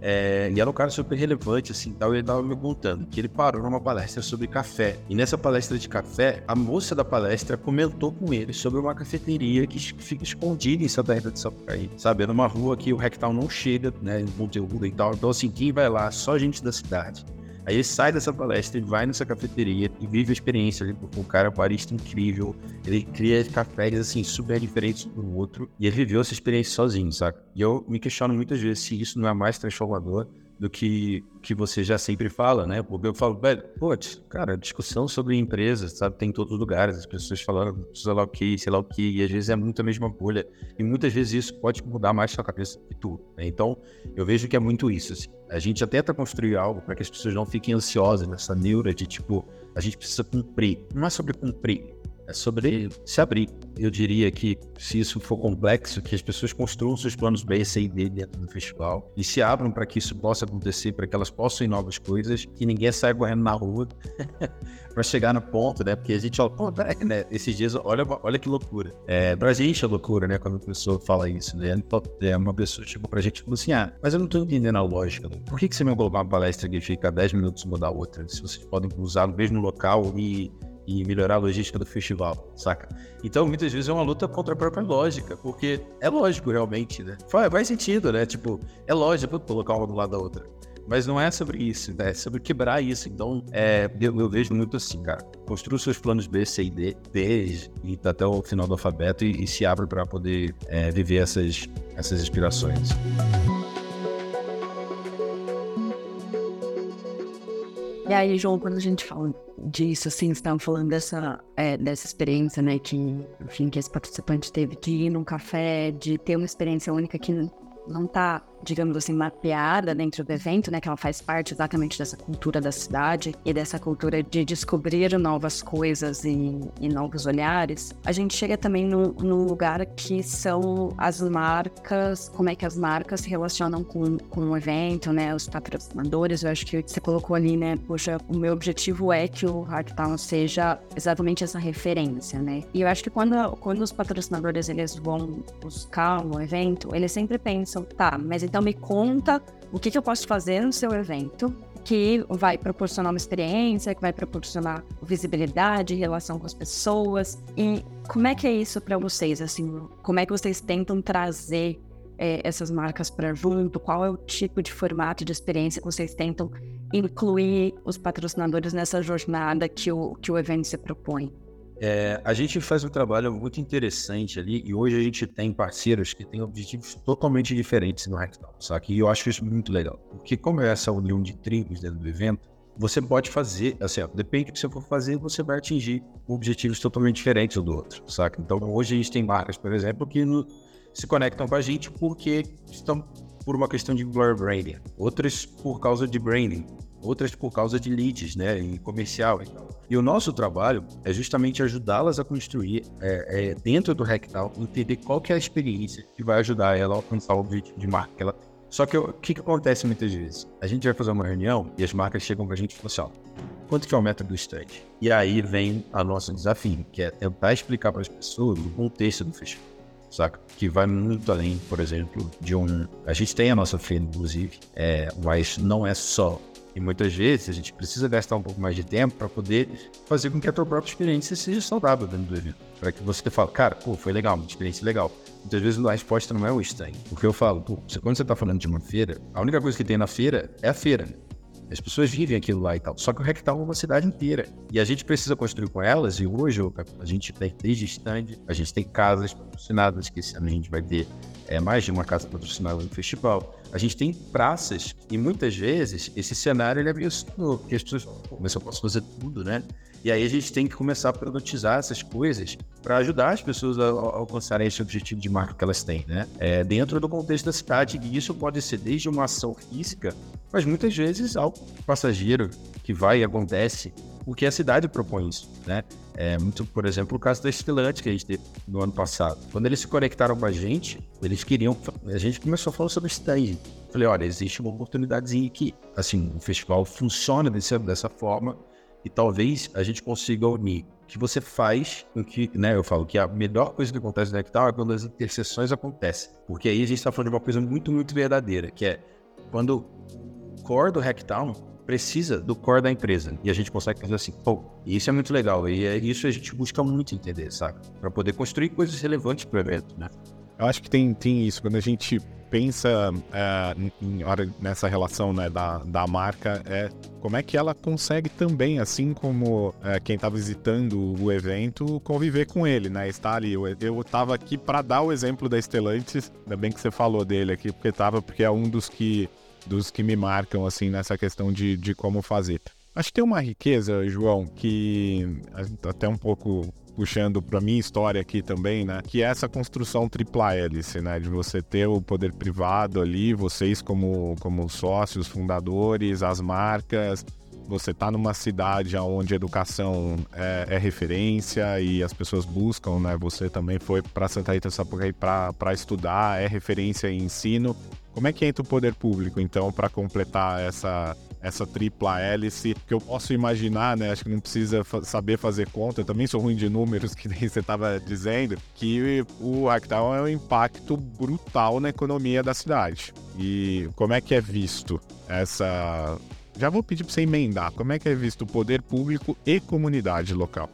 É, e era um cara super relevante, assim, tal, e ele tava me contando que ele parou numa palestra sobre café. E nessa palestra de café, a moça da palestra comentou com ele sobre uma cafeteria que fica escondida em Santa Rita de Sapucaí, sabe? É numa rua que o Rectal não chega, né, em conteúdo e tal. Então, assim, quem vai lá? Só gente da cidade. Aí ele sai dessa palestra e vai nessa cafeteria e vive a experiência ali. Cara é um barista incrível. Ele cria cafés, assim, super diferentes do outro. E ele viveu essa experiência sozinho, saca? E eu me questiono muitas vezes se isso não é mais transformador do que que você já sempre fala, né? Porque eu falo, velho, putz, cara, discussão sobre empresas, sabe? Tem em todos os lugares, as pessoas falando, sei lá o que, sei lá o que, e às vezes é muito a mesma bolha. E muitas vezes isso pode mudar mais sua cabeça que tu. Né? Então, eu vejo que é muito isso. Assim. A gente já tenta construir algo para que as pessoas não fiquem ansiosas nessa neura de tipo, a gente precisa cumprir. Não é sobre cumprir, é sobre se abrir. Eu diria que, se isso for complexo, que as pessoas construam seus planos B, C e D dentro do festival e se abram para que isso possa acontecer, para que elas possam ir novas coisas, que ninguém saia correndo na rua para chegar no ponto, né? Porque a gente, ó, pô, né? Esses dias, olha, olha que loucura. É, pra gente é loucura, né? Quando a pessoa fala isso, né? É uma pessoa chegou pra gente e falou assim: ah, mas eu não tô entendendo a lógica. Né? Por que, que você me colocar uma palestra que fica 10 minutos mudar outra? Se vocês podem usar no mesmo local e e melhorar a logística do festival, saca? Então, muitas vezes é uma luta contra a própria lógica, porque é lógico realmente, né? Faz, faz sentido, né? Tipo, é lógico colocar uma do lado da outra. Mas não é sobre isso, né? É sobre quebrar isso. Então, é, eu, eu, vejo muito assim, cara. Construa seus planos B, C e D, D e tá até o final do alfabeto e, e se abre para poder é, viver essas, essas inspirações. E aí, João, quando a gente fala disso, assim, você estava falando dessa, é, dessa experiência, né, que, enfim, que esse participante teve de ir num café, de ter uma experiência única que não está digamos assim, mapeada dentro do evento, né? Que ela faz parte exatamente dessa cultura da cidade e dessa cultura de descobrir novas coisas e, e novos olhares. A gente chega também num, num, lugar que são as marcas, como é que as marcas se relacionam com, com o evento, né? Os patrocinadores. Eu acho que você colocou ali, né? Poxa, o meu objetivo é que o Hardtown seja exatamente essa referência, né? E eu acho que quando, quando os patrocinadores eles vão buscar um evento, eles sempre pensam, tá, mas então me conta o que, que eu posso fazer no seu evento que vai proporcionar uma experiência, que vai proporcionar visibilidade, relação com as pessoas. E como é que é isso para vocês? Assim, como é que vocês tentam trazer é, essas marcas para junto? Qual é o tipo de formato de experiência que vocês tentam incluir os patrocinadores nessa jornada que o, que o evento se propõe? É, a gente faz um trabalho muito interessante ali e hoje a gente tem parceiros que têm objetivos totalmente diferentes no Hackathon, sabe? E eu acho isso muito legal, porque como é essa união de tribos dentro do evento, você pode fazer, assim, ó, depende do que você for fazer, você vai atingir objetivos totalmente diferentes um do outro, saca? Então hoje a gente tem marcas, por exemplo, que no, se conectam com a gente porque estão por uma questão de branding, outras por causa de branding, outras por causa de leads, né, e comercial e tal. E o nosso trabalho é justamente ajudá-las a construir é, é, dentro do Hackdown, entender qual que é a experiência que vai ajudar ela a alcançar o objetivo de marca que ela tem. Só que o que, que acontece muitas vezes? A gente vai fazer uma reunião e as marcas chegam pra gente e falam assim, ó, quanto que é o método do stand? E aí vem a nosso desafio, que é tentar explicar para as pessoas o contexto do festival saca? Que vai muito além, por exemplo, de um. A gente tem a nossa feira, inclusive, é, mas não é só e muitas vezes a gente precisa gastar um pouco mais de tempo para poder fazer com que a tua própria experiência seja saudável dentro do evento. Para que você fale, cara, pô, foi legal, uma experiência legal. Muitas vezes a resposta não é o stand. O que eu falo, pô, quando você está falando de uma feira, a única coisa que tem na feira é a feira. As pessoas vivem aquilo lá e tal. Só que o Rectal é uma cidade inteira. E a gente precisa construir com elas. E hoje a gente tem desde stand, a gente tem casas patrocinadas, que esse ano a gente vai ter é, mais de uma casa patrocinada no festival. A gente tem praças e muitas vezes esse cenário ele é meio porque as pessoas, pô, mas eu posso fazer tudo, né? E aí a gente tem que começar a produtizar essas coisas para ajudar as pessoas a, a, alcançarem esse objetivo de marca que elas têm, né? É, dentro do contexto da cidade, e isso pode ser desde uma ação física, mas muitas vezes algo passageiro que vai e acontece o que a cidade propõe isso, né? É muito, por exemplo, o caso da Estelante que a gente teve no ano passado. Quando eles se conectaram com a gente, eles queriam. A gente começou falar sobre stand. Falei, olha, existe uma oportunidadezinha aqui. Assim, o festival funciona desse, dessa forma e talvez a gente consiga unir o que você faz com que, né, eu falo que a melhor coisa que acontece no Nectar é quando as interseções acontecem. Porque aí a gente está falando de uma coisa muito, muito verdadeira, que é quando o core do Hacktown precisa do core da empresa. E a gente consegue fazer assim, pô, isso é muito legal. E é isso a gente busca muito entender, sabe? Para poder construir coisas relevantes para o evento, né? Eu acho que tem, tem isso. Quando a gente pensa é, em, nessa relação né, da, da marca, é como é que ela consegue também, assim como é, quem está visitando o evento, conviver com ele, né? Estar ali. Eu, estava aqui para dar o exemplo da Estelantes, ainda bem que você falou dele aqui, porque estava porque é um dos que dos que me marcam, assim, nessa questão de, de como fazer. Acho que tem uma riqueza, João, que até um pouco puxando para minha história aqui também, né? Que é essa construção tripla hélice, né? De você ter o poder privado ali, vocês como, como sócios, fundadores, as marcas, você está numa cidade onde educação é, é, referência e as pessoas buscam, né? Você também foi para Santa Rita Sapucaí para estudar, é referência em ensino. Como é que entra o poder público, então, para completar essa, essa tripla hélice, que eu posso imaginar, né? Acho que não precisa saber fazer conta, eu também sou ruim de números, que nem você estava dizendo, que o Hacktown é um impacto brutal na economia da cidade. E como é que é visto essa. Já vou pedir para você emendar, como é que é visto o poder público e comunidade local?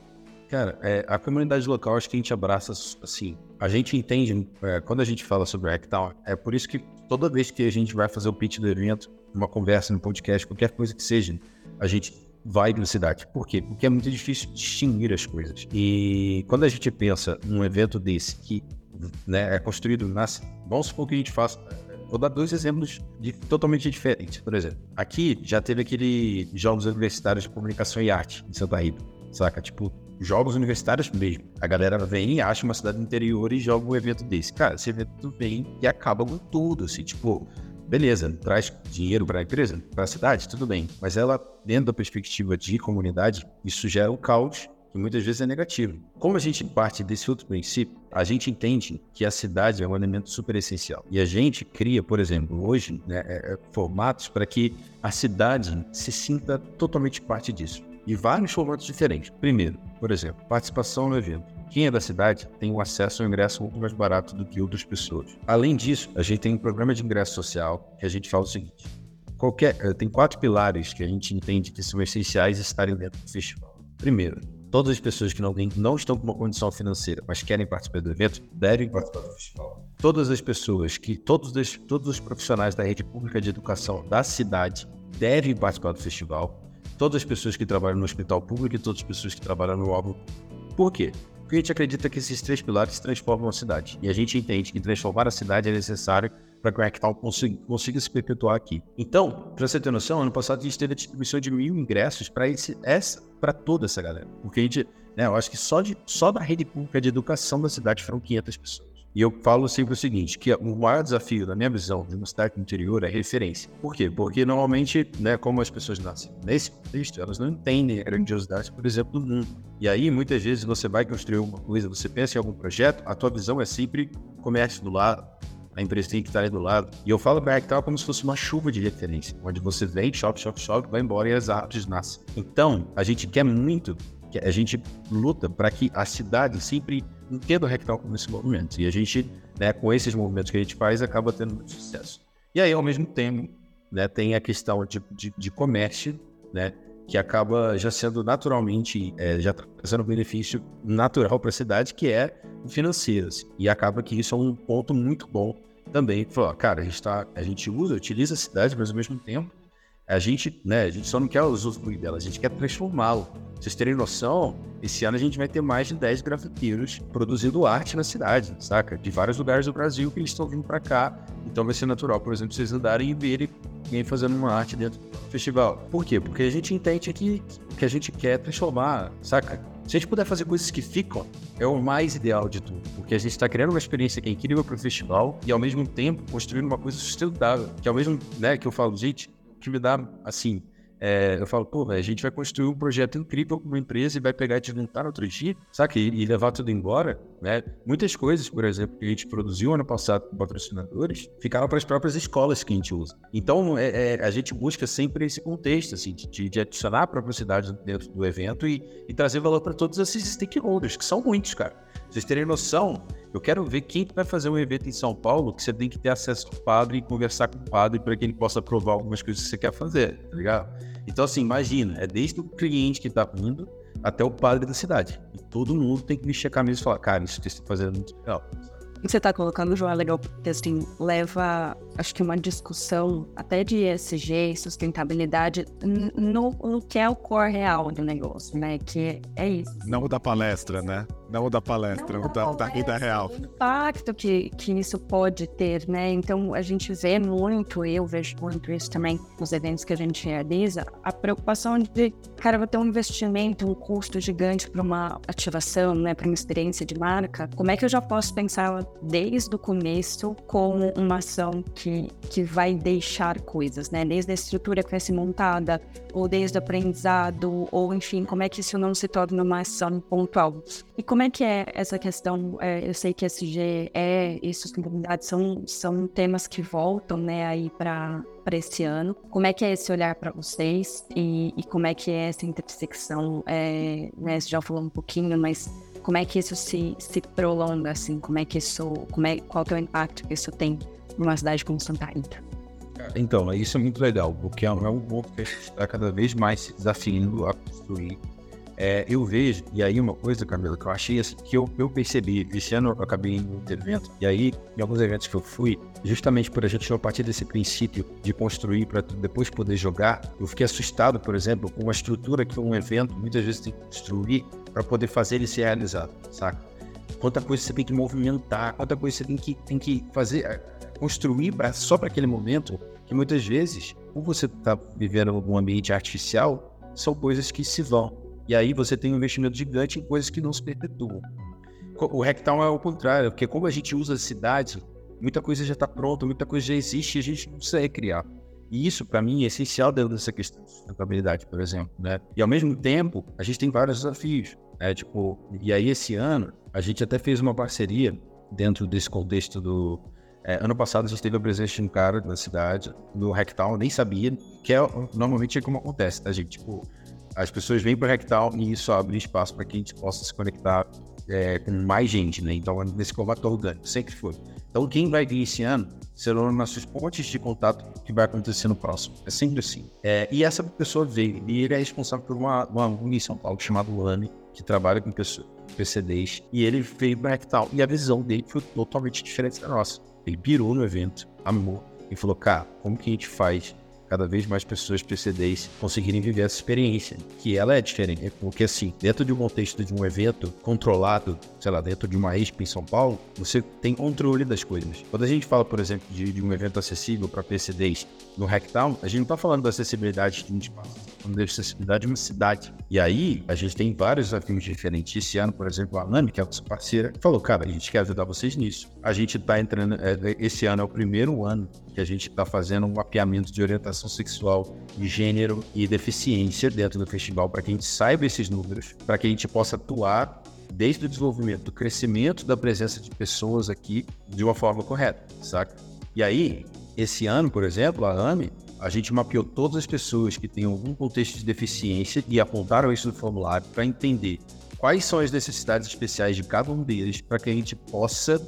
Cara, é, a comunidade local acho que a gente abraça assim. A gente entende, é, quando a gente fala sobre Hacktown, é por isso que toda vez que a gente vai fazer o pitch do evento, uma conversa no podcast, qualquer coisa que seja, a gente vai para a cidade. Por quê? Porque é muito difícil distinguir as coisas. E quando a gente pensa num evento desse que né, é construído na vamos supor que a gente faça Vou dar dois exemplos de, totalmente diferentes. Por exemplo, aqui já teve aquele Jogos Universitários de Comunicação e Arte em Santa Rita, saca? Tipo, jogos universitários mesmo. A galera vem e acha uma cidade interior e joga um evento desse. Cara, esse evento vem e acaba com tudo, assim, tipo, beleza, traz dinheiro para a empresa, para a cidade, tudo bem. Mas ela, dentro da perspectiva de comunidade, isso gera um caos que muitas vezes é negativo. Como a gente parte desse outro princípio, a gente entende que a cidade é um elemento super essencial. E a gente cria, por exemplo, hoje, né, é, é, formatos para que a cidade se sinta totalmente parte disso. E vários formatos diferentes. Primeiro, por exemplo, participação no evento. Quem é da cidade tem um acesso ao ingresso muito mais barato do que outras pessoas. Além disso, a gente tem um programa de ingresso social que a gente fala o seguinte: qualquer, eh, tem quatro pilares que a gente entende que são essenciais estarem dentro do festival. Primeiro, todas as pessoas que não, não estão com uma condição financeira, mas querem participar do evento, devem participar do festival. Todas as pessoas que, todos, os, todos os profissionais da rede pública de educação da cidade devem participar do festival. Todas as pessoas que trabalham no hospital público e todas as pessoas que trabalham no órgão. Por quê? Porque a gente acredita que esses três pilares transformam a cidade. E a gente entende que transformar a cidade é necessário para que o Hacktown consiga, consiga, se perpetuar aqui. Então, para você ter noção, ano passado a gente teve a distribuição de mil ingressos para essa, para toda essa galera. Porque a gente, né, eu acho que só, de, só da rede pública de educação da cidade foram 500 pessoas. E eu falo sempre o seguinte, que o maior desafio, na minha visão, de uma cidade do interior é referência. Por quê? Porque normalmente, né, como as pessoas nascem nesse contexto, elas não entendem a grandiosidade, por exemplo, do mundo. E aí, muitas vezes, você vai construir alguma coisa, você pensa em algum projeto, a tua visão é sempre comércio do lado, a empresa tem que estar ali do lado. E eu falo para tal como se fosse uma chuva de referência, onde você vem, shop, shop, shop, vai embora e as árvores nascem. Então, a gente quer muito, a gente luta para que a cidade sempre entendo o Rectal nesse movimento. E a gente, né, com esses movimentos que a gente faz, acaba tendo muito sucesso. E aí, ao mesmo tempo, né, tem a questão de, de, de comércio, né, que acaba já sendo naturalmente, é, já trazendo um benefício natural para a cidade, que é financeiro. Assim. E acaba que isso é um ponto muito bom também. Falou, cara, a gente, tá, a gente usa, utiliza a cidade, mas ao mesmo tempo a gente, né, a gente só não quer usufruir dela, a gente quer transformá-lo. Vocês terem noção, esse ano a gente vai ter mais de 10 grafiteiros produzindo arte na cidade, saca? De vários lugares do Brasil que eles estão vindo para cá. Então vai ser natural, por exemplo, vocês andarem e verem alguém fazendo uma arte dentro do festival. Por quê? Porque a gente entende que, que a gente quer transformar, saca? Se a gente puder fazer coisas que ficam, é o mais ideal de tudo. Porque a gente está criando uma experiência que é incrível para o festival e, ao mesmo tempo, construindo uma coisa sustentável. Que, ao mesmo né, que eu falo, gente, que me dá, assim, é, eu falo, pô, a gente vai construir um projeto incrível com uma empresa e vai pegar e desmontar outro dia, saca? E, e, levar tudo embora, né? Muitas coisas, por exemplo, que a gente produziu ano passado com patrocinadores, ficaram para as próprias escolas que a gente usa. Então, é, é, a gente busca sempre esse contexto, assim, de, de adicionar a própria cidade dentro do evento e, e trazer valor para todos esses stakeholders, que são muitos, cara. Vocês terem noção, eu quero ver quem vai fazer um evento em São Paulo que você tem que ter acesso ao padre e conversar com o padre para que ele possa aprovar algumas coisas que você quer fazer, tá ligado? Então, assim, imagina, é desde o cliente que está vindo até o padre da cidade. E todo mundo tem que me checar mesmo e falar, cara, isso que você está fazendo é muito legal. O que você está colocando, João, é legal porque assim, leva, acho que uma discussão até de ESG, sustentabilidade, no, no que é o core real do negócio, né? Que é isso. Não da palestra, né? Não da palestra, não, o da, da vida real. O impacto que, que isso pode ter, né? Então, a gente vê muito, eu vejo muito isso também nos eventos que a gente realiza, a preocupação de, cara, vou ter um investimento, um custo gigante para uma ativação, né? Para uma experiência de marca. Como é que eu já posso pensar desde o começo como uma ação que, que vai deixar coisas, né? Desde a estrutura que vai ser montada, ou desde o aprendizado, ou enfim, como é que isso não se torna uma ação pontual. E como é que é essa questão? É, eu sei que SG é e sustentabilidade são, são temas que voltam, né, aí para esse ano. Como é que é esse olhar para vocês e, e, como é que é essa intersecção? É, né, você já falou um pouquinho, mas como é que isso se, se prolonga, assim? Como é que isso, como é, qual que é o impacto que isso tem numa cidade como Santa Rita? Então, isso é muito legal, porque é um ponto que a gente está cada vez mais se desafiando a construir. É, eu vejo, e aí uma coisa, Camila, que eu achei assim, que eu, eu percebi, esse ano eu acabei em um evento, e aí, em alguns eventos que eu fui, justamente por a gente a partir desse princípio de construir para depois poder jogar, eu fiquei assustado, por exemplo, com uma estrutura que um evento muitas vezes tem que construir para poder fazer ele ser realizado, saca? Quanta coisa você tem que movimentar, quanta coisa você tem que, tem que fazer, construir pra, só para aquele momento, que muitas vezes, ou você está vivendo um ambiente artificial, são coisas que se vão. E aí você tem um investimento gigante em coisas que não se perpetuam. O Rectal é o contrário, porque como a gente usa a cidade, muita coisa já está pronta, muita coisa já existe e a gente não precisa recriar. E isso, para mim, é essencial dentro dessa questão de sustentabilidade, por exemplo. Né? E, ao mesmo tempo, a gente tem vários desafios. Né? Tipo, e aí, esse ano, a gente até fez uma parceria dentro desse contexto do, é, ano passado a gente teve a presença de um cara na cidade, no Hacktown, nem sabia, que é normalmente é como acontece, tá, gente? Tipo, as pessoas vêm para o Hacktown e isso abre espaço para que a gente possa se conectar é, com mais gente, né? Então, nesse formato orgânico, sempre foi. Então, quem vai vir esse ano serão nossos pontos de contato que vai acontecer no próximo. É sempre assim. É, e essa pessoa veio, e ele é responsável por uma, uma em São Paulo chamada Lame, que trabalha com pessoas, PCDs, e ele veio para Hacktown. E a visão dele foi totalmente diferente da nossa. Ele pirou no evento, amou, e falou: cara, como que a gente faz cada vez mais pessoas PCDs conseguirem viver essa experiência, que ela é diferente. Porque, assim, dentro de um contexto de um evento controlado, sei lá, dentro de uma expo em São Paulo, você tem controle das coisas. Quando a gente fala, por exemplo, de, de um evento acessível para PCDs no Hacktown, a gente não está falando da acessibilidade de um espaço, falando da acessibilidade de uma cidade. E aí, a gente tem vários desafios diferentes. Esse ano, por exemplo, a Nami, que é a nossa parceira, falou, cara, a gente quer ajudar vocês nisso. A gente está entrando, é, esse ano é o primeiro ano que a gente está fazendo um mapeamento de orientação sexual, de gênero e deficiência dentro do festival, para que a gente saiba esses números, para que a gente possa atuar desde o desenvolvimento, do crescimento da presença de pessoas aqui de uma forma correta, saca? E aí, esse ano, por exemplo, a AME, a gente mapeou todas as pessoas que têm algum contexto de deficiência e apontaram isso no formulário para entender quais são as necessidades especiais de cada um deles para que a gente possa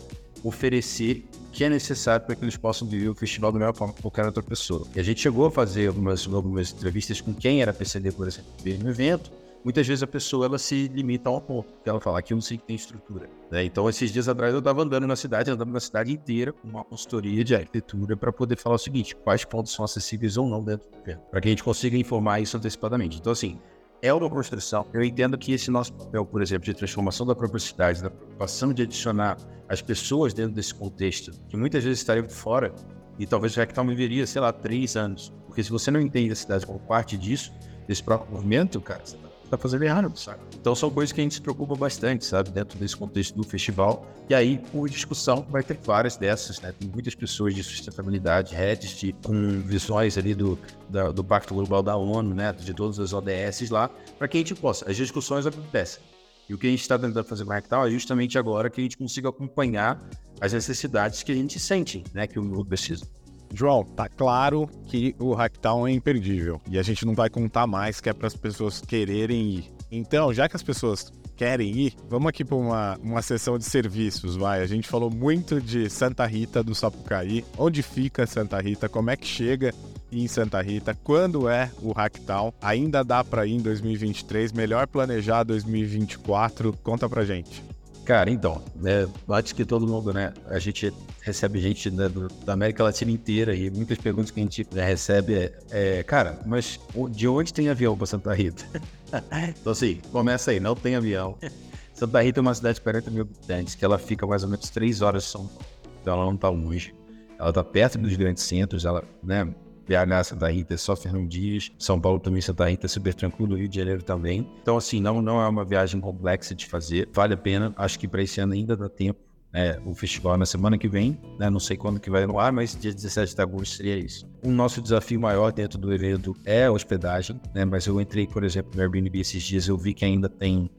oferecer que é necessário para que eles possam viver o festival da melhor forma que qualquer outra pessoa. E a gente chegou a fazer algumas, algumas entrevistas com quem era PCD, por exemplo, no evento. Muitas vezes a pessoa ela se limita a um ponto, que ela fala que eu não sei que tem estrutura. Né? Então, esses dias atrás eu estava andando na cidade, andando na cidade inteira com uma consultoria de arquitetura para poder falar o seguinte: quais pontos são acessíveis ou não dentro do evento, para que a gente consiga informar isso antecipadamente. Então, assim, é uma construção. Eu entendo que esse nosso papel, por exemplo, de transformação da própria cidade, da preocupação de adicionar as pessoas dentro desse contexto, que muitas vezes estariam fora, e talvez o Rectal viveria, sei lá, três anos. Porque se você não entende a cidade como parte disso, desse próprio movimento, cara, você tá tá fazendo errado, sabe? Então são coisas que a gente se preocupa bastante, sabe? Dentro desse contexto do festival. E aí, por discussão, vai ter várias dessas, né? Tem muitas pessoas de sustentabilidade, heads de, com visões ali do, da, do Pacto Global da ONU, né? De todas as ODS lá, para que a gente possa. As discussões acontecem. E o que a gente está tentando fazer com o Rectal é justamente agora que a gente consiga acompanhar as necessidades que a gente sente, né? Que o mundo precisa. João, tá claro que o Hacktown é imperdível e a gente não vai contar mais que é para as pessoas quererem ir. Então, já que as pessoas querem ir, vamos aqui para uma, uma sessão de serviços, vai. A gente falou muito de Santa Rita do Sapucaí. Onde fica Santa Rita? Como é que chega em Santa Rita? Quando é o Hacktown? Ainda dá para ir em 2023? Melhor planejar 2024? Conta pra gente. Cara, então, é, antes que todo mundo, né? A gente recebe gente né, do, da América Latina inteira e muitas perguntas que a gente né, recebe é, é, cara, mas de onde tem avião para Santa Rita? então, assim, começa aí, não tem avião. Santa Rita é uma cidade de 40 mil habitantes, que ela fica mais ou menos 3 horas de São Paulo. Então ela não está longe. Ela está perto dos grandes centros, ela, né? BH, Santa Rita, é só Fernão Dias, São Paulo também, Santa Rita, super tranquilo, Rio de Janeiro também. Então, assim, não, não é uma viagem complexa de fazer, vale a pena. Acho que para esse ano ainda dá tempo. É, o festival é na semana que vem, né? não sei quando que vai no ar, mas dia 17 de agosto seria isso. O nosso desafio maior dentro do evento é a hospedagem, né? mas eu entrei, por exemplo, no Airbnb esses dias, eu vi que ainda tem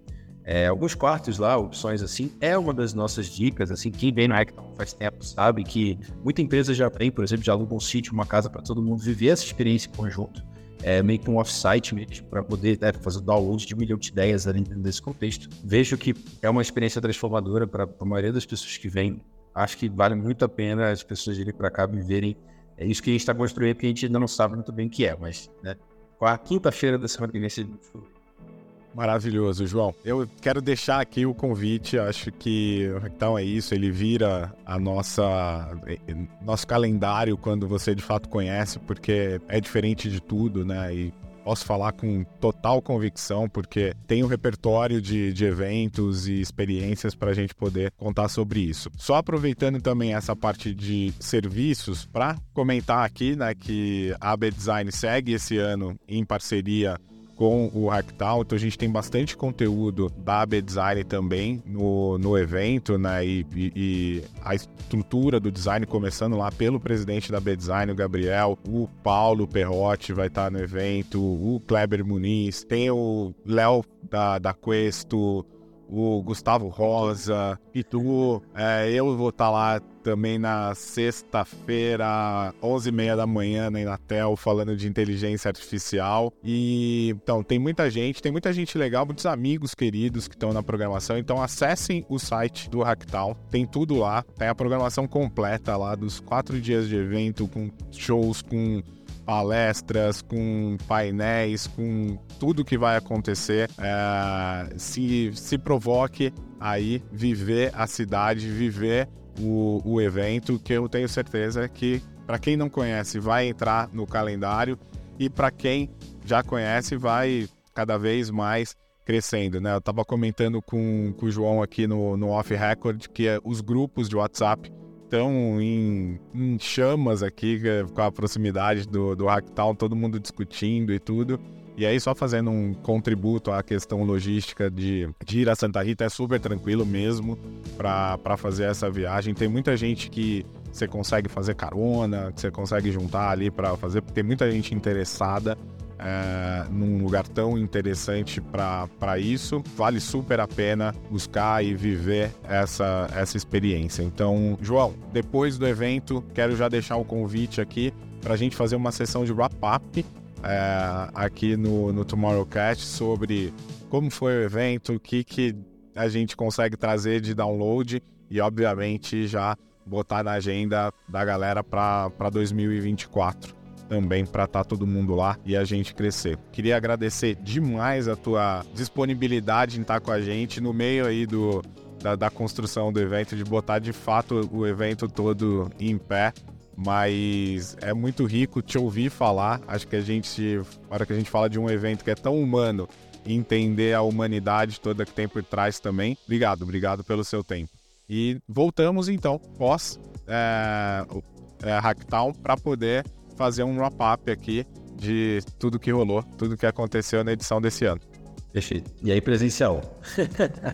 é, alguns quartos lá, opções assim, é uma das nossas dicas, assim, quem vem no Hackathon faz tempo sabe? Que muita empresa já vem, por exemplo, já aluga um sítio, uma casa para todo mundo viver essa experiência em conjunto, é meio que um off-site mesmo, para poder né, fazer download de um milhão de ideias ali dentro desse contexto. Vejo que é uma experiência transformadora para a maioria das pessoas que vêm, acho que vale muito a pena as pessoas irem para cá viverem. É isso que a gente está construindo, porque a gente ainda não sabe muito bem o que é, mas, né, quinta-feira da semana que vem, Maravilhoso, João. Eu quero deixar aqui o convite, acho que então é isso, ele vira a nossa nosso calendário quando você de fato conhece, porque é diferente de tudo, né? E posso falar com total convicção, porque tem um repertório de, de eventos e experiências para a gente poder contar sobre isso. Só aproveitando também essa parte de serviços, para comentar aqui né, que a AB Design segue esse ano em parceria com o Hacktown, então a gente tem bastante conteúdo da AB Design também no, no evento, né? E, e, e, a estrutura do design começando lá pelo presidente da AB Design, o Gabriel, o Paulo Perrotti vai estar no evento, o Kleber Muniz, tem o Léo da, da Questo, o Gustavo Rosa, Pitu. É, eu vou estar tá lá também na sexta-feira, 11h30 da manhã, na Inatel, falando de inteligência artificial. E então, tem muita gente, tem muita gente legal, muitos amigos queridos que estão na programação. Então, acessem o site do Hacktal, tem tudo lá, tem a programação completa lá dos quatro dias de evento, com shows, com palestras, com painéis, com tudo que vai acontecer. É, se, se provoque aí viver a cidade, viver o, o evento, que eu tenho certeza que, para quem não conhece, vai entrar no calendário e para quem já conhece, vai cada vez mais crescendo, né? Eu estava comentando com, com o João aqui no, no Off Record que os grupos de WhatsApp estão em, em, chamas aqui é, com a proximidade do, do Hacktown, todo mundo discutindo e tudo. E aí, só fazendo um contributo à questão logística de, de ir a Santa Rita, é super tranquilo mesmo para fazer essa viagem. Tem muita gente que você consegue fazer carona, que você consegue juntar ali para fazer, porque tem muita gente interessada é, num lugar tão interessante para isso, vale super a pena buscar e viver essa, essa experiência. Então, João, depois do evento, quero já deixar o convite aqui para a gente fazer uma sessão de wrap-up é, aqui no, no Tomorrowcast sobre como foi o evento, o que, que a gente consegue trazer de download e, obviamente, já botar na agenda da galera para 2024 também para estar tá todo mundo lá e a gente crescer. Queria agradecer demais a tua disponibilidade em estar tá com a gente no meio aí do, da, da, construção do evento, de botar de fato o evento todo em pé. Mas é muito rico te ouvir falar. Acho que a gente, na hora que a gente fala de um evento que é tão humano, entender a humanidade toda que tem por trás também. Obrigado, obrigado pelo seu tempo. E voltamos então, pós é, é, Hacktown, para poder fazer um wrap-up aqui de tudo que rolou, tudo que aconteceu na edição desse ano. Perfeito. E aí, presencial?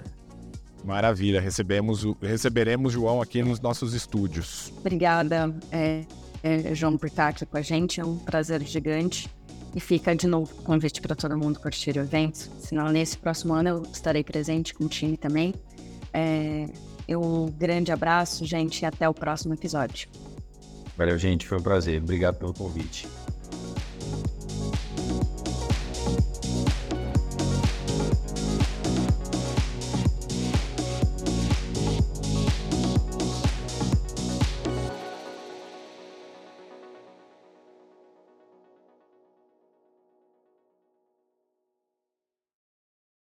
Maravilha, recebemos o, receberemos João aqui nos nossos estúdios. Obrigada, é, é, João, por estar aqui com a gente, é um prazer gigante. E fica de novo o convite para todo mundo curtir o evento. Senão, nesse próximo ano eu estarei presente com o time também. É, um grande abraço, gente, e até o próximo episódio. Valeu, gente. Foi um prazer. Obrigado pelo convite.